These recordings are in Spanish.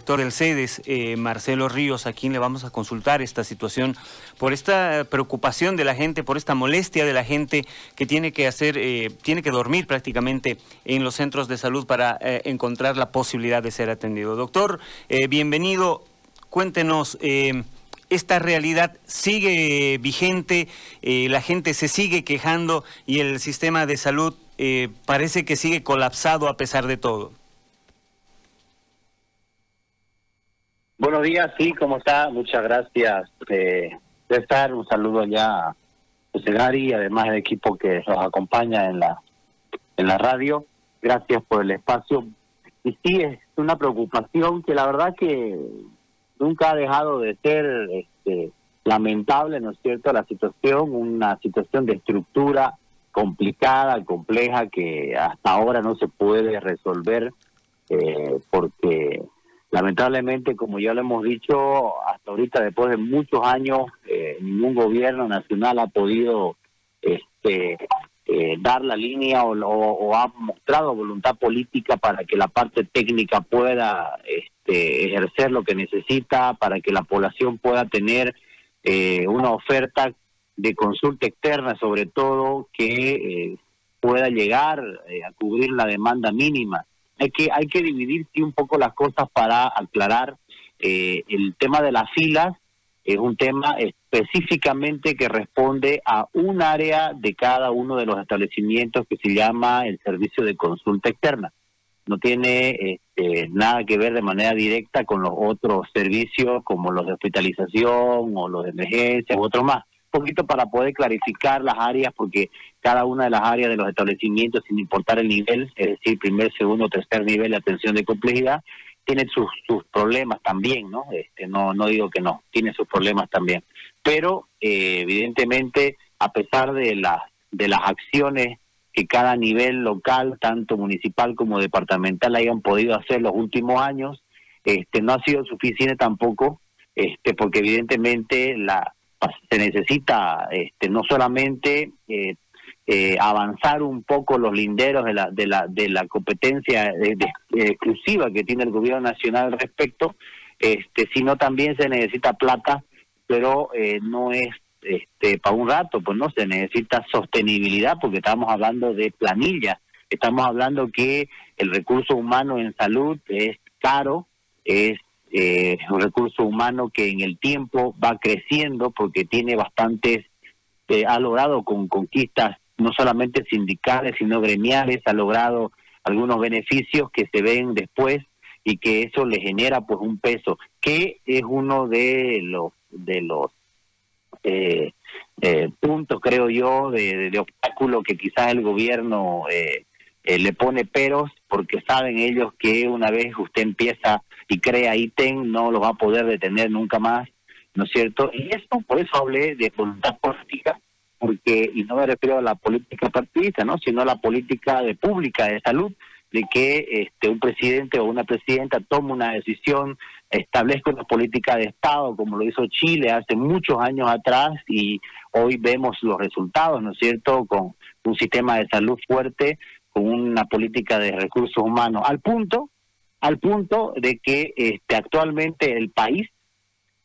director del CEDES, eh, Marcelo Ríos, a quien le vamos a consultar esta situación por esta preocupación de la gente, por esta molestia de la gente que tiene que hacer, eh, tiene que dormir prácticamente en los centros de salud para eh, encontrar la posibilidad de ser atendido. Doctor, bienvenido. Cuéntenos. esta realidad sigue vigente, la gente se sigue quejando y el sistema de salud parece que sigue colapsado a pesar de todo. Buenos días, sí, ¿cómo está? Muchas gracias, eh, César. Un saludo ya a José Gary, además del equipo que nos acompaña en la, en la radio. Gracias por el espacio. Y sí, es una preocupación que la verdad que nunca ha dejado de ser este, lamentable, ¿no es cierto?, la situación, una situación de estructura complicada, compleja, que hasta ahora no se puede resolver eh, porque Lamentablemente, como ya lo hemos dicho, hasta ahorita, después de muchos años, eh, ningún gobierno nacional ha podido este, eh, dar la línea o, ha mostrado voluntad política para que la parte técnica pueda este, ejercer lo que necesita, para que la población pueda tener eh, una oferta de consulta externa, sobre todo, que pueda llegar a cubrir la demanda mínima hay que hay que dividir sí, un poco las cosas para aclarar eh, el tema de las filas es un tema específicamente que responde a un área de cada uno de los establecimientos que se llama el servicio de consulta externa. No tiene este, nada que ver de manera directa con los otros servicios como los de hospitalización o los de emergencia u otros más poquito para poder clarificar las áreas, porque cada una de las áreas de los establecimientos, sin importar el nivel, es decir, primer, segundo, tercer nivel de atención de complejidad, tiene sus, sus problemas también, ¿no? Este, no, no digo que no, tiene sus problemas también. Pero, eh, evidentemente, a pesar de, las de las acciones que cada nivel local, tanto municipal como departamental, hayan podido hacer los últimos años, este, no ha sido suficiente tampoco, este, porque evidentemente la, se necesita este, no solamente eh, eh, avanzar un poco los linderos de la de la de la competencia eh, exclusiva que tiene el gobierno nacional al respecto este sino también se necesita plata pero no es este para un rato pues no se necesita sostenibilidad porque estamos hablando de planilla estamos hablando que el recurso humano en salud es caro es eh, un recurso humano que en el tiempo va creciendo porque tiene bastantes, eh, ha logrado con conquistas no solamente sindicales, sino gremiales, ha logrado algunos beneficios que se ven después y que eso le genera pues un peso, que es uno de los de los eh, eh puntos, creo yo, de, de, obstáculo que quizás el gobierno eh, eh, le pone peros, porque saben ellos que una vez usted empieza y crea ítem, no lo va a poder detener nunca más, ¿no es cierto? Y esto, por eso hablé de voluntad política, porque, y no me refiero a la política partidista, ¿no? Sino a la política de pública de salud, de que este un presidente o una presidenta tome una decisión, establezca una política de Estado, como lo hizo Chile hace muchos años atrás, y hoy vemos los resultados, ¿no es cierto?, con un sistema de salud fuerte, con una política de recursos humanos, al punto al punto de que este, actualmente el país,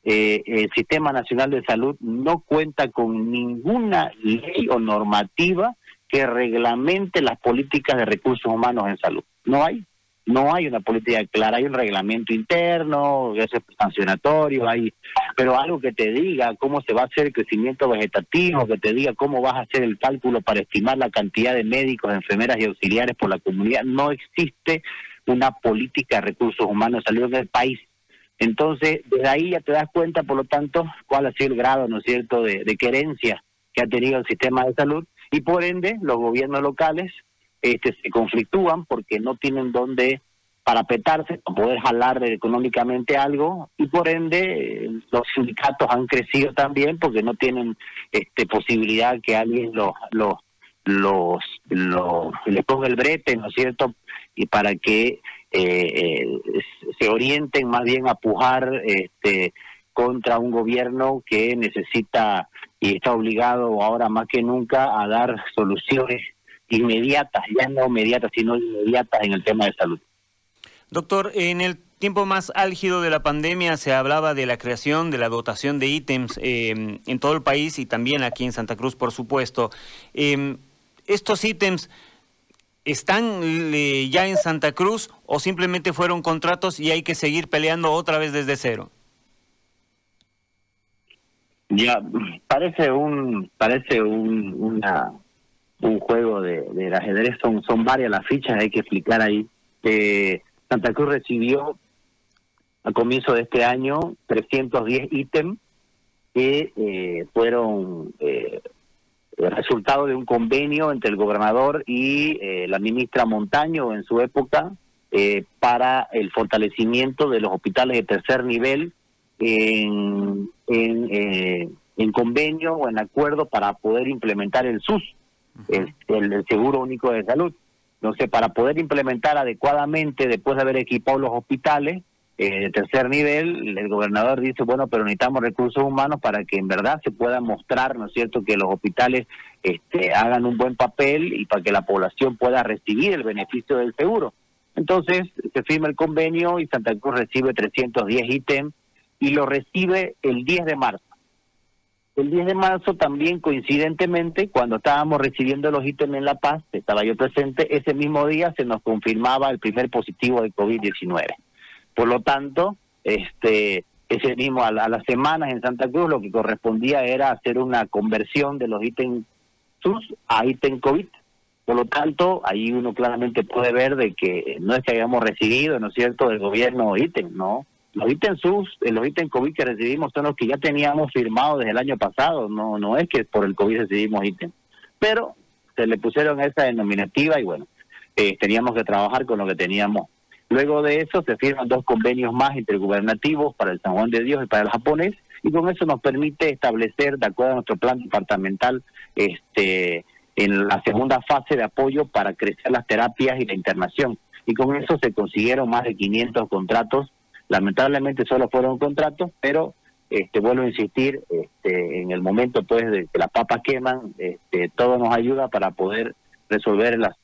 eh, el Sistema Nacional de Salud, no cuenta con ninguna ley o normativa que reglamente las políticas de recursos humanos en salud. No hay. No hay una política clara, hay un reglamento interno, es sancionatorio, hay, pero algo que te diga cómo se va a hacer el crecimiento vegetativo, que te diga cómo vas a hacer el cálculo para estimar la cantidad de médicos, enfermeras y auxiliares por la comunidad, no existe una política de recursos humanos salió del país. Entonces, desde ahí ya te das cuenta, por lo tanto, cuál ha sido el grado, ¿no es cierto?, de, de querencia que ha tenido el sistema de salud y por ende los gobiernos locales este, se conflictúan porque no tienen dónde parapetarse, para poder jalar económicamente algo y por ende los sindicatos han crecido también porque no tienen este posibilidad que alguien los los los, los les ponga el brete, ¿no es cierto? y para que se orienten más bien a pujar este, contra un gobierno que necesita y está obligado ahora más que nunca a dar soluciones inmediatas, ya no inmediatas, sino inmediatas en el tema de salud. Doctor, en el tiempo más álgido de la pandemia se hablaba de la creación de la dotación de ítems em, en todo el país y también aquí en Santa Cruz, por supuesto. Em, ¿Estos ítems están ya en Santa Cruz o simplemente fueron contratos y hay que seguir peleando otra vez desde cero? Ya, parece un parece un, un juego de, del ajedrez, son, son varias las fichas, hay que explicar ahí. que Santa Cruz recibió a comienzo de este año 310 ítems que eh, fueron eh, el resultado de un convenio entre el gobernador y eh, la ministra Montaño en su época eh, para el fortalecimiento de los hospitales de tercer nivel en, en, en convenio o en acuerdo para poder implementar el SUS, el, el, Seguro Único de Salud. Entonces, para poder implementar adecuadamente, después de haber equipado los hospitales eh, de tercer nivel, el gobernador dice, bueno, pero necesitamos recursos humanos para que en verdad se pueda mostrar, ¿no es cierto?, que los hospitales este, hagan un buen papel y para que la población pueda recibir el beneficio del seguro. Entonces, se firma el convenio y Santa Cruz recibe 310 ítems y lo recibe el 10 de marzo. El 10 de marzo también coincidentemente, cuando estábamos recibiendo los ítems en La Paz, estaba yo presente, ese mismo día se nos confirmaba el primer positivo de COVID-19. Por lo tanto, este ese mismo a, las semanas en Santa Cruz lo que correspondía era hacer una conversión de los ítems SUS a ítem COVID. Por lo tanto, ahí uno claramente puede ver de que no es que hayamos recibido, ¿no es cierto?, del gobierno ítem, ¿no? Los ítems SUS, eh, los ítems COVID que recibimos son los que ya teníamos firmados desde el año pasado, no no es que por el COVID recibimos ítems. Pero se le pusieron esa denominativa y bueno, eh, teníamos que trabajar con lo que teníamos. Luego de eso se firman dos convenios más intergubernativos para el San Juan de Dios y para el japonés y con eso nos permite establecer, de acuerdo a nuestro plan departamental, este en la segunda fase de apoyo para crecer las terapias y la internación. Y con eso se consiguieron más de 500 contratos Lamentablemente solo fueron contratos, pero este vuelvo a insistir, este, en el momento pues de que las papas queman, este, todo nos ayuda para poder resolver la,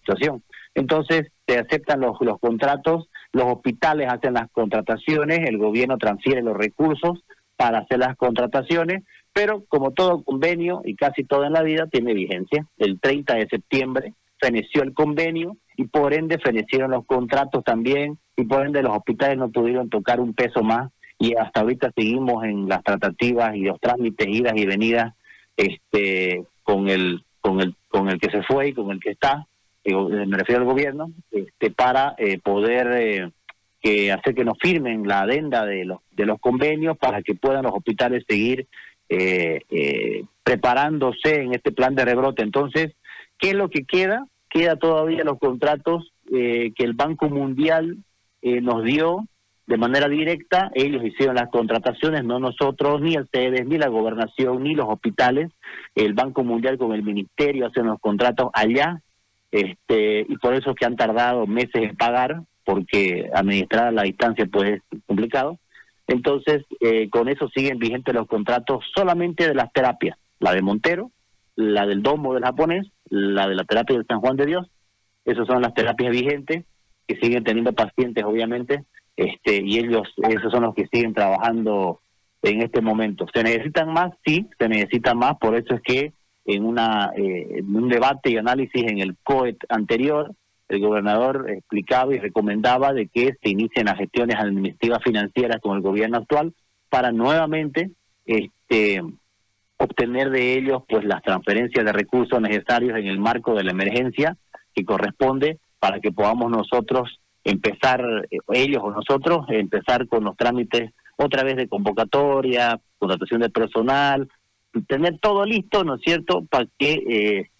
situación. Entonces, se aceptan los, contratos, los hospitales hacen las contrataciones, el gobierno transfiere los recursos para hacer las contrataciones, pero como todo convenio y casi todo en la vida tiene vigencia. El 30 de septiembre feneció el convenio y por ende fenecieron los contratos también y por ende los hospitales no pudieron tocar un peso más y hasta ahorita seguimos en las tratativas y los trámites idas y venidas este con el con el con el que se fue y con el que está eh, me refiero al gobierno este para eh, poder eh, hacer que nos firmen la adenda de los de los convenios para que puedan los hospitales seguir preparándose en este plan de rebrote. Entonces qué es lo que queda queda todavía los contratos que el Banco Mundial eh, nos dio de manera directa, ellos hicieron las contrataciones, no nosotros, ni el ni la gobernación, ni los hospitales, el Banco Mundial con el Ministerio hacen los contratos allá, este y por eso es que han tardado meses en pagar, porque administrar a la distancia pues es complicado. Entonces, eh, con eso siguen vigentes los contratos solamente de las terapias, la de Montero, la del Domo del japonés, la de la terapia del San Juan de Dios, esas son las terapias vigentes, que siguen teniendo pacientes, obviamente, este, y ellos, esos son los que siguen trabajando en este momento. ¿Se necesitan más? Sí, se necesitan más, por eso es que en, una, eh, en un debate y análisis en el COET anterior, el gobernador explicaba y recomendaba de que se inicien las gestiones administrativas financieras con el gobierno actual para nuevamente este obtener de ellos pues las transferencias de recursos necesarios en el marco de la emergencia que corresponde para que podamos nosotros empezar, eh, ellos o nosotros, empezar con los trámites otra vez de convocatoria, contratación de personal, tener todo listo, ¿no es cierto?, para que eh,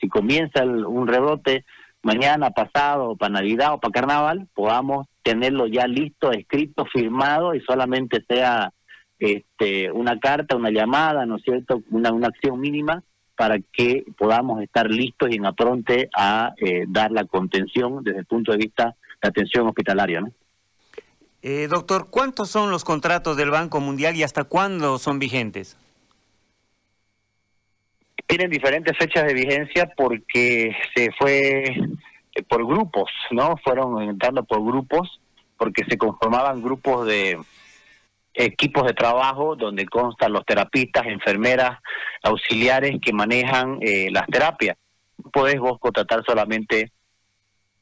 si comienza un rebrote mañana, pasado, para Navidad o para Carnaval, podamos tenerlo ya listo, escrito, firmado y solamente sea este, una carta, una llamada, ¿no es cierto?, una, una acción mínima para que podamos estar listos y en apronte a eh, dar la contención desde el punto de vista la atención hospitalaria. ¿no? Eh, doctor, ¿cuántos son los contratos del Banco Mundial y hasta cuándo son vigentes? Tienen diferentes fechas de vigencia porque se fue eh, por grupos, ¿no? Fueron entrando por grupos porque se conformaban grupos de equipos de trabajo donde constan los terapistas, enfermeras, auxiliares que manejan eh, las terapias. Puedes vos contratar solamente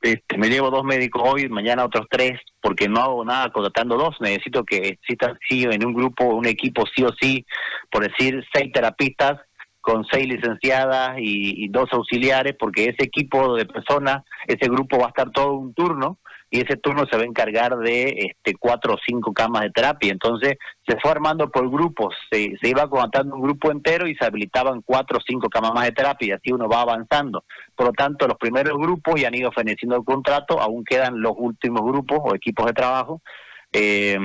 este, me llevo dos médicos hoy, mañana otros tres, porque no hago nada contratando dos. Necesito que existan sí en un grupo, un equipo sí o sí, por decir, seis terapistas con seis licenciadas y, dos auxiliares, porque ese equipo de personas, ese grupo va a estar todo un turno y ese turno se va a encargar de este cuatro o cinco camas de terapia. Entonces se fue armando por grupos, se, se iba contratando un grupo entero y se habilitaban cuatro o cinco camas más de terapia y así uno va avanzando. Por lo tanto, los primeros grupos ya han ido feneciendo el contrato, aún quedan los últimos grupos o equipos de trabajo. Eh,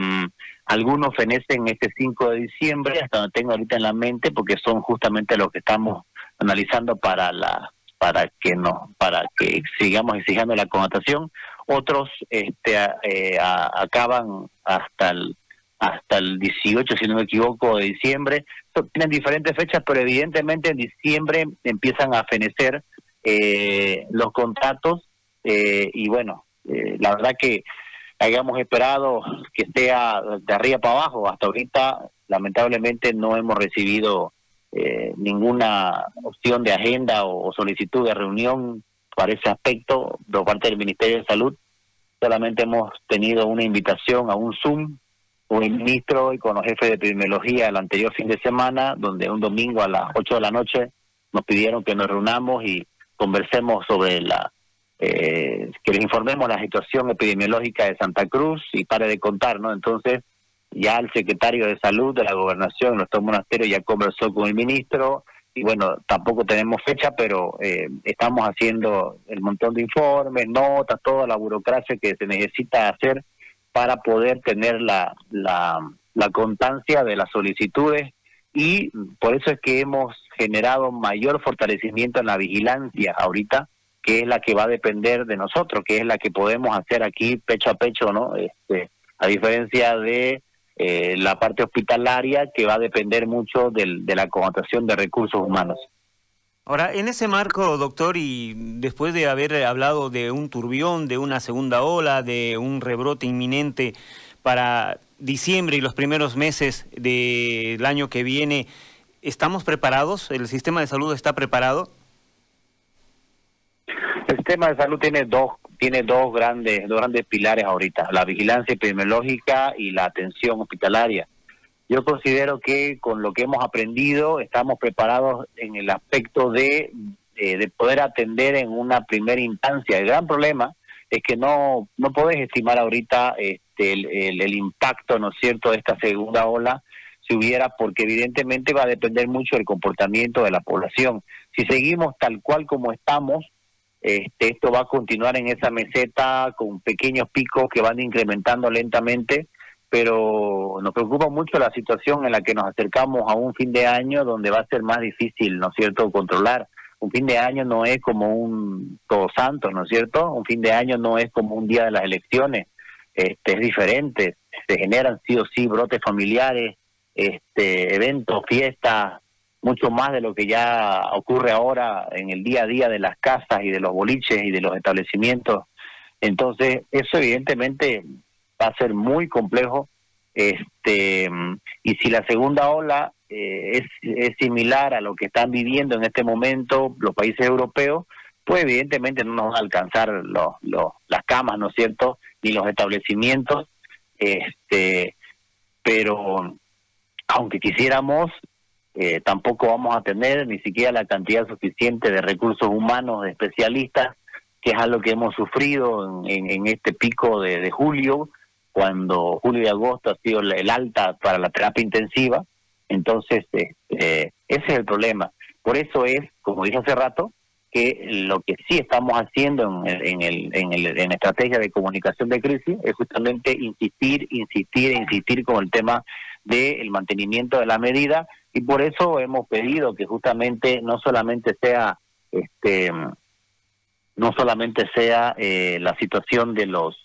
algunos fenecen este 5 de diciembre, hasta donde tengo ahorita en la mente, porque son justamente los que estamos analizando para la para que no para que sigamos exigiendo la connotación otros este, eh, acaban hasta el hasta el 18, si no me equivoco, de diciembre. Tienen diferentes fechas, pero evidentemente en diciembre empiezan a fenecer eh, los contratos eh, y bueno, la verdad que hayamos esperado que sea de arriba para abajo. Hasta ahorita, lamentablemente, no hemos recibido ninguna opción de agenda o solicitud de reunión para ese aspecto por parte del Ministerio de Salud. Solamente hemos tenido una invitación a un Zoom con el ministro y con los jefes de epidemiología el anterior fin de semana, donde un domingo a las 8 de la noche nos pidieron que nos reunamos y conversemos sobre la, eh, que les informemos la situación epidemiológica de Santa Cruz y pare de contar, ¿no? Entonces, ya el secretario de salud de la gobernación, nuestro monasterio, ya conversó con el ministro, y bueno, tampoco tenemos fecha, pero eh, estamos haciendo el montón de informes, notas, toda la burocracia que se necesita hacer para poder tener la, la, la constancia de las solicitudes y por eso es que hemos generado mayor fortalecimiento en la vigilancia ahorita, que es la que va a depender de nosotros, que es la que podemos hacer aquí pecho a pecho, ¿no? Este, a diferencia de eh, la parte hospitalaria que va a depender mucho del, de la connotación de recursos humanos. Ahora, en ese marco, doctor, y después de haber hablado de un turbión, de una segunda ola, de un rebrote inminente para diciembre y los primeros meses del año que viene, ¿estamos preparados? ¿El sistema de salud está preparado? El sistema de salud tiene dos tiene dos grandes, dos grandes pilares ahorita, la vigilancia epidemiológica y la atención hospitalaria. Yo considero que con lo que hemos aprendido estamos preparados en el aspecto de, de, poder atender en una primera instancia. El gran problema es que no, no podés estimar ahorita este, el, el impacto, ¿no es cierto?, de esta segunda ola si hubiera, porque evidentemente va a depender mucho del comportamiento de la población. Si seguimos tal cual como estamos, este, esto va a continuar en esa meseta con pequeños picos que van incrementando lentamente, pero nos preocupa mucho la situación en la que nos acercamos a un fin de año donde va a ser más difícil, ¿no es cierto?, controlar. Un fin de año no es como un Todos Santos, ¿no es cierto? Un fin de año no es como un día de las elecciones, este, es diferente. Se generan sí o sí brotes familiares, este, eventos, fiestas, mucho más de lo que ya ocurre ahora en el día a día de las casas y de los boliches y de los establecimientos. Entonces, eso evidentemente va a ser muy complejo. Este, y si la segunda ola eh, es, es similar a lo que están viviendo en este momento los países europeos, pues evidentemente no nos van a alcanzar los, los, las camas, ¿no es cierto?, ni los establecimientos. Este, pero aunque quisiéramos, eh, tampoco vamos a tener ni siquiera la cantidad suficiente de recursos humanos, de especialistas, que es algo que hemos sufrido en, este pico de, julio, cuando julio y agosto ha sido el alta para la terapia intensiva. Entonces, este, ese es el problema. Por eso es, como dije hace rato, que lo que sí estamos haciendo en, en, el, en, el, en estrategia de comunicación de crisis es justamente insistir, insistir, insistir con el tema del mantenimiento de la medida y por eso hemos pedido que justamente no solamente sea este no solamente sea eh, la situación de los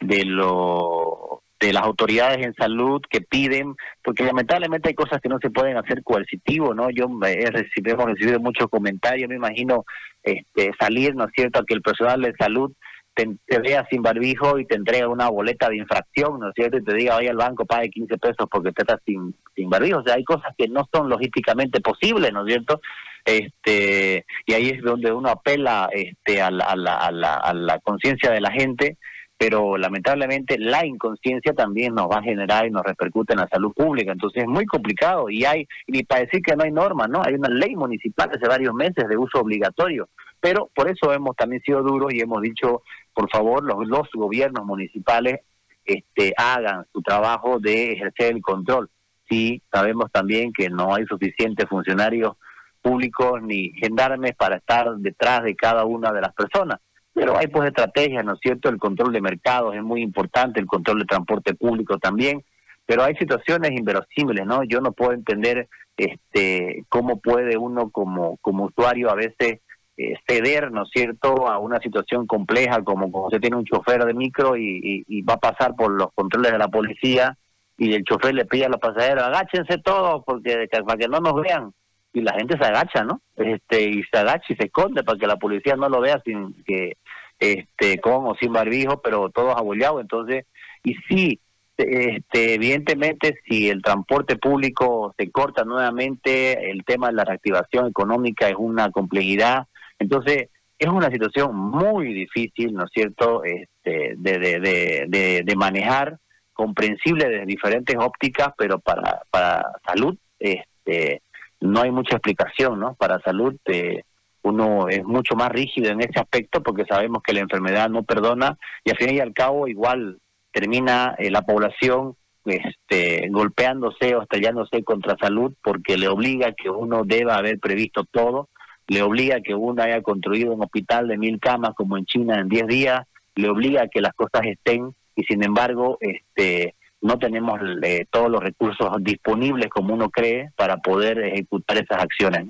de los de las autoridades en salud que piden, porque lamentablemente hay cosas que no se pueden hacer coercitivo, ¿no? Yo he recibido, hemos recibido muchos comentarios, me imagino este, salir, ¿no es cierto?, a que el personal de salud te, vea sin barbijo y te entrega una boleta de infracción, ¿no es cierto? Y te diga, vaya al banco, pague 15 pesos porque te estás sin, sin barbijo. O sea, hay cosas que no son logísticamente posibles, ¿no es cierto? Este, y ahí es donde uno apela este, a la, a la, a la, a la conciencia de la gente pero lamentablemente la inconsciencia también nos va a generar y nos repercute en la salud pública, entonces es muy complicado y hay, y para decir que no hay normas, ¿no? Hay una ley municipal hace varios meses de uso obligatorio, pero por eso hemos también sido duros y hemos dicho, por favor, los, los gobiernos municipales este, hagan su trabajo de ejercer el control. Sí, sabemos también que no hay suficientes funcionarios públicos ni gendarmes para estar detrás de cada una de las personas pero hay pues estrategias, ¿no es cierto? El control de mercados es muy importante, el control de transporte público también, pero hay situaciones inverosímiles, ¿no? Yo no puedo entender este cómo puede uno como, como usuario a veces eh, ceder, ¿no es cierto?, a una situación compleja como cuando se tiene un chofer de micro y, y, va a pasar por los controles de la policía y el chofer le pide a los pasajeros, agáchense todos porque para que no nos vean y la gente se agacha, ¿no? Este, y se agacha y se esconde para que la policía no lo vea sin que, este, con o sin barbijo, pero todos abollados. Entonces, y sí, este, evidentemente, si el transporte público se corta nuevamente, el tema de la reactivación económica es una complejidad. Entonces, es una situación muy difícil, ¿no es cierto?, este, de, de, de, de, manejar, comprensible desde diferentes ópticas, pero para, para salud, este, no hay mucha explicación, ¿no? Para salud eh, uno es mucho más rígido en ese aspecto porque sabemos que la enfermedad no perdona y al fin y al cabo igual termina eh, la población este, golpeándose o estrellándose contra salud porque le obliga que uno deba haber previsto todo, le obliga que uno haya construido un hospital de mil camas como en China en diez días, le obliga que las cosas estén y sin embargo este no tenemos eh, todos los recursos disponibles como uno cree para poder ejecutar esas acciones.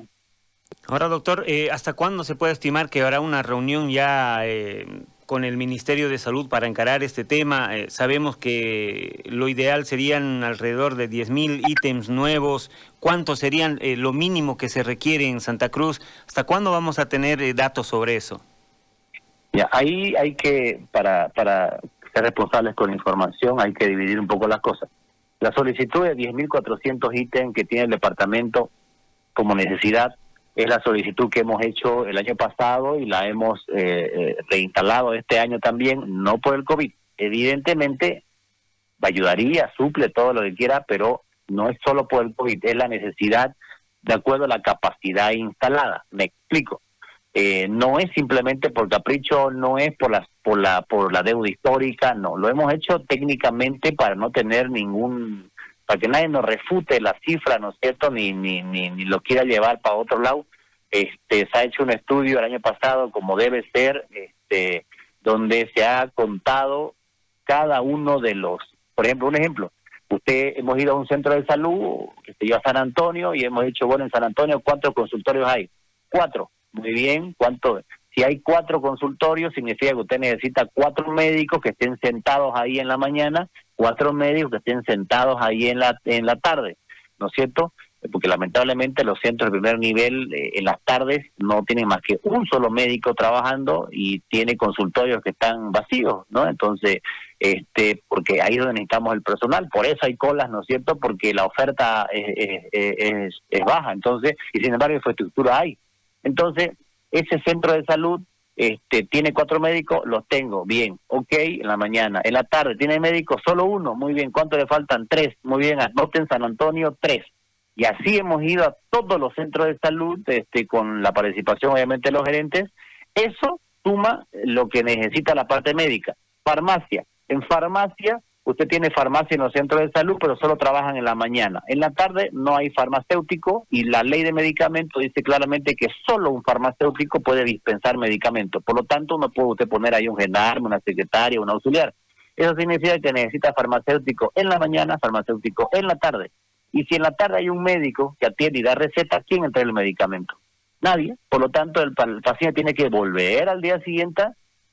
Ahora, doctor, eh, ¿hasta cuándo se puede estimar que habrá una reunión ya eh, con el Ministerio de Salud para encarar este tema? sabemos que lo ideal serían alrededor de 10.000 ítems nuevos. ¿Cuántos serían lo mínimo que se requiere en Santa Cruz? ¿Hasta cuándo vamos a tener datos sobre eso? Ya, ahí hay que, para, para ser responsables con la información, hay que dividir un poco las cosas. La solicitud de 10.400 ítems que tiene el departamento como necesidad es la solicitud que hemos hecho el año pasado y la hemos eh, eh, reinstalado este año también, no por el COVID. Evidentemente, ayudaría, suple todo lo que quiera, pero no es solo por el COVID, es la necesidad de acuerdo a la capacidad instalada. Me explico. Eh, no es simplemente por capricho, no es por la, por la por la deuda histórica, no, lo hemos hecho técnicamente para no tener ningún para que nadie nos refute la cifra, ¿no es cierto? Ni ni ni, ni lo quiera llevar para otro lado. Este se ha hecho un estudio el año pasado como debe ser, este donde se ha contado cada uno de los, por ejemplo, un ejemplo, usted hemos ido a un centro de salud, que se llama San Antonio y hemos dicho, bueno, en San Antonio cuántos consultorios hay? Cuatro muy bien, ¿cuánto? Si hay cuatro consultorios, significa que usted necesita cuatro médicos que estén sentados ahí en la mañana, cuatro médicos que estén sentados ahí en la, en la tarde, ¿no es cierto? Porque lamentablemente los centros de primer nivel eh, en las tardes no tienen más que un solo médico trabajando y tiene consultorios que están vacíos, ¿no? Entonces, este, porque ahí es donde necesitamos el personal, por eso hay colas, ¿no es cierto? Porque la oferta es, es, es baja, entonces, y sin embargo infraestructura hay. Entonces, ese centro de salud este, tiene cuatro médicos, los tengo, bien, ok, en la mañana. En la tarde, ¿tiene médico? Solo uno, muy bien. ¿Cuánto le faltan? Tres, muy bien. Anoten San Antonio, tres. Y así hemos ido a todos los centros de salud, este, con la participación obviamente de los gerentes. Eso suma lo que necesita la parte médica. Farmacia. En farmacia usted tiene farmacia en los centros de salud, pero solo trabajan en la mañana. En la tarde no hay farmacéutico y la ley de medicamentos dice claramente que solo un farmacéutico puede dispensar medicamentos. Por lo tanto, no puede usted poner ahí un gendarme, una secretaria, un auxiliar. Eso significa que necesita farmacéutico en la mañana, farmacéutico en la tarde. Y si en la tarde hay un médico que atiende y da receta, ¿quién entrega el medicamento? Nadie. Por lo tanto, el, paciente tiene que volver al día siguiente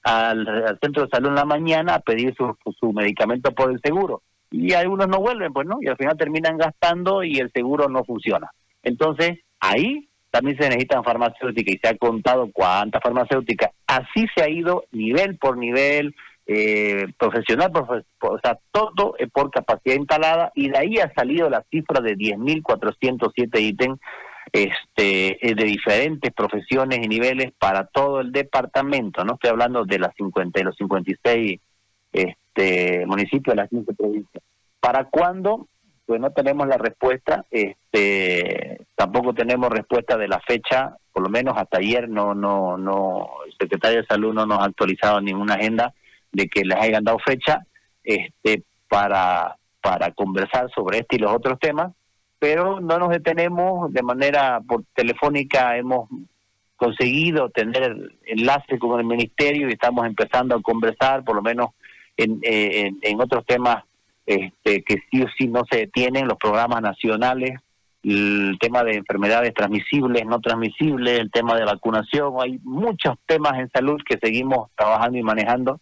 al, centro de salud en la mañana a pedir su, su medicamento por el seguro. Y algunos no vuelven, pues no, y al final terminan gastando y el seguro no funciona. Entonces, ahí también se necesitan farmacéuticas y se ha contado cuántas farmacéuticas. Así se ha ido nivel por nivel, eh, profesional, o sea, todo por capacidad instalada y de ahí ha salido la cifra de 10.407 ítems este, eh, de diferentes profesiones y niveles para todo el departamento. No estoy hablando de las 50 y los 56 este, municipios de las 15 provincias. ¿Para cuándo? Pues no tenemos la respuesta. Este, tampoco tenemos respuesta de la fecha. Por lo menos hasta ayer no, no, no, el secretario de Salud no nos ha actualizado ninguna agenda de que les hayan dado fecha este, para, para conversar sobre este y los otros temas pero no nos detenemos de manera por telefónica hemos conseguido tener enlace con el ministerio y estamos empezando a conversar por lo menos en, eh, en, otros temas este, que sí o sí no se detienen los programas nacionales el tema de enfermedades transmisibles no transmisibles el tema de vacunación hay muchos temas en salud que seguimos trabajando y manejando.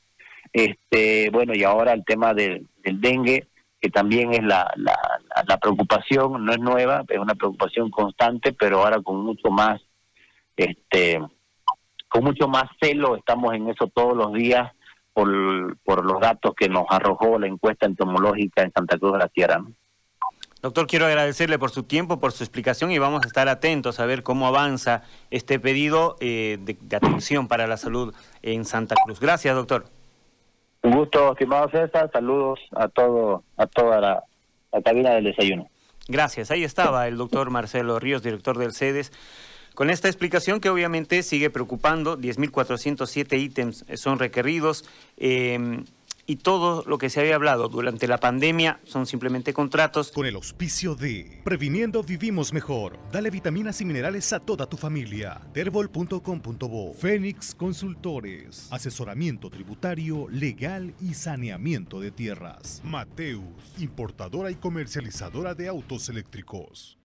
Este bueno y ahora el tema del dengue que también es la, la, preocupación, no es nueva, es una preocupación constante, pero ahora con mucho más, este, con mucho más celo, estamos en eso todos los días por, por los datos que nos arrojó la encuesta entomológica en Santa Cruz de la Sierra. Doctor, quiero agradecerle por su tiempo, por su explicación y vamos a estar atentos a ver cómo avanza este pedido eh, de atención para la salud en Santa Cruz. Gracias, doctor. Un gusto, estimado César. Saludos a todo, a toda la, cabina del desayuno. Gracias. Ahí estaba el doctor Marcelo Ríos, director del CEDES, con esta explicación que obviamente sigue preocupando. 10.407 ítems son requeridos. Eh, y todo lo que se había hablado durante la pandemia son simplemente contratos. Con el auspicio de Previniendo Vivimos Mejor. Dale vitaminas y minerales a toda tu familia. Terbol.com.bo Fénix Consultores. Asesoramiento tributario, legal y saneamiento de tierras. Mateus, importadora y comercializadora de autos eléctricos.